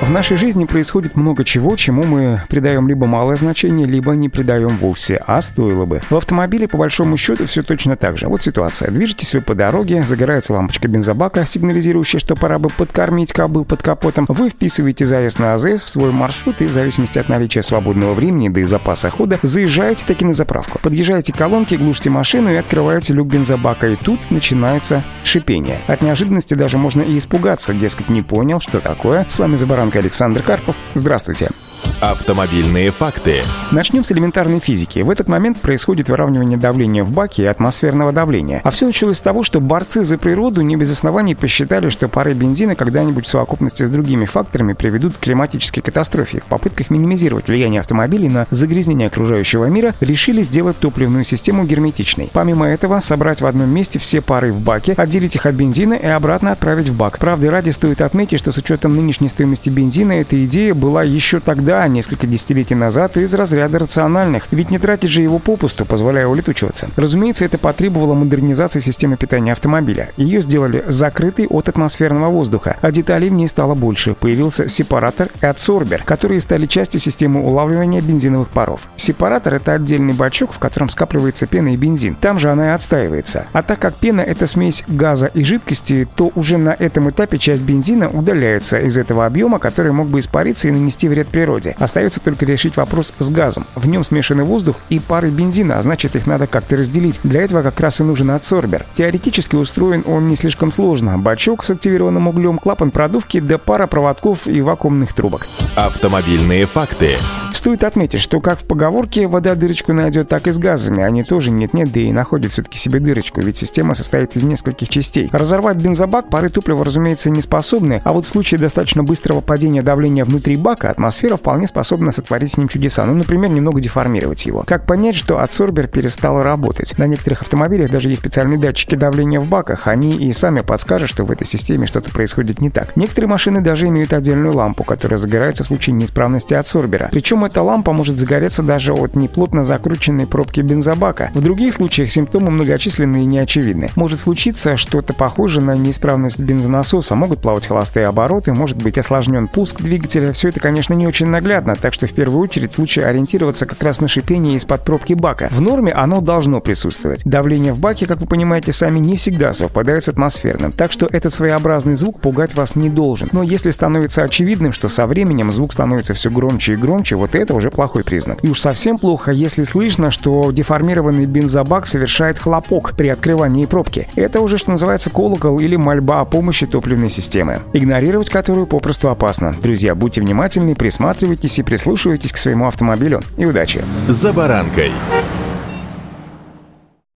В нашей жизни происходит много чего, чему мы придаем либо малое значение, либо не придаем вовсе, а стоило бы. В автомобиле, по большому счету, все точно так же. Вот ситуация. Движетесь вы по дороге, загорается лампочка бензобака, сигнализирующая, что пора бы подкормить кобыл под капотом. Вы вписываете заезд на АЗС в свой маршрут и в зависимости от наличия свободного времени, да и запаса хода, заезжаете таки на заправку. Подъезжаете к колонке, глушите машину и открываете люк бензобака. И тут начинается шипение. От неожиданности даже можно и испугаться, дескать, не понял, что такое. С вами за баранкой Александр Карпов. Здравствуйте. Автомобильные факты. Начнем с элементарной физики. В этот момент происходит выравнивание давления в баке и атмосферного давления. А все началось с того, что борцы за природу не без оснований посчитали, что пары бензина когда-нибудь в совокупности с другими факторами приведут к климатической катастрофе. В попытках минимизировать влияние автомобилей на загрязнение окружающего мира решили сделать топливную систему герметичной. Помимо этого, собрать в одном месте все пары в баке, отделить их от бензина и обратно отправить в бак. Правда, ради стоит отметить, что с учетом нынешней стоимости бензина эта идея была еще тогда, несколько десятилетий назад, из разряда рациональных, ведь не тратить же его попусту, позволяя улетучиваться. Разумеется, это потребовало модернизации системы питания автомобиля. Ее сделали закрытой от атмосферного воздуха, а деталей в ней стало больше. Появился сепаратор и адсорбер, которые стали частью системы улавливания бензиновых паров. Сепаратор — это отдельный бачок, в котором скапливается пена и бензин. Там же она и отстаивается. А так как пена — это смесь газа и жидкости, то уже на этом этапе часть бензина удаляется из этого объема, который мог бы испариться и нанести вред природе. Остается только решить вопрос с газом. В нем смешанный воздух и пары бензина, а значит их надо как-то разделить. Для этого как раз и нужен адсорбер. Теоретически устроен он не слишком сложно. Бачок с активированным углем, клапан продувки, да пара проводков и вакуумных трубок. Автомобильные факты. Стоит отметить, что как в поговорке «вода дырочку найдет», так и с газами. Они тоже нет-нет, да и находят все-таки себе дырочку, ведь система состоит из нескольких частей. Разорвать бензобак пары топлива, разумеется, не способны, а вот в случае достаточно быстрого падения давления внутри бака атмосфера вполне способна сотворить с ним чудеса. Ну, например, немного деформировать его. Как понять, что адсорбер перестал работать? На некоторых автомобилях даже есть специальные датчики давления в баках. Они и сами подскажут, что в этой системе что-то происходит не так. Некоторые машины даже имеют отдельную лампу, которая загорается в случае неисправности адсорбера. Причем эта лампа может загореться даже от неплотно закрученной пробки бензобака. В других случаях симптомы многочисленные и неочевидны. Может случиться что-то похожее на неисправность бензонасоса, могут плавать холостые обороты, может быть осложнен пуск двигателя. Все это, конечно, не очень наглядно, так что в первую очередь лучше ориентироваться как раз на шипение из-под пробки бака. В норме оно должно присутствовать. Давление в баке, как вы понимаете, сами не всегда совпадает с атмосферным, так что этот своеобразный звук пугать вас не должен. Но если становится очевидным, что со временем звук становится все громче и громче, вот это уже плохой признак. И уж совсем плохо, если слышно, что деформированный бензобак совершает хлопок при открывании пробки. Это уже, что называется, колокол или мольба о помощи топливной системы, игнорировать которую попросту опасно. Друзья, будьте внимательны, присматривайтесь и прислушивайтесь к своему автомобилю. И удачи! «За баранкой»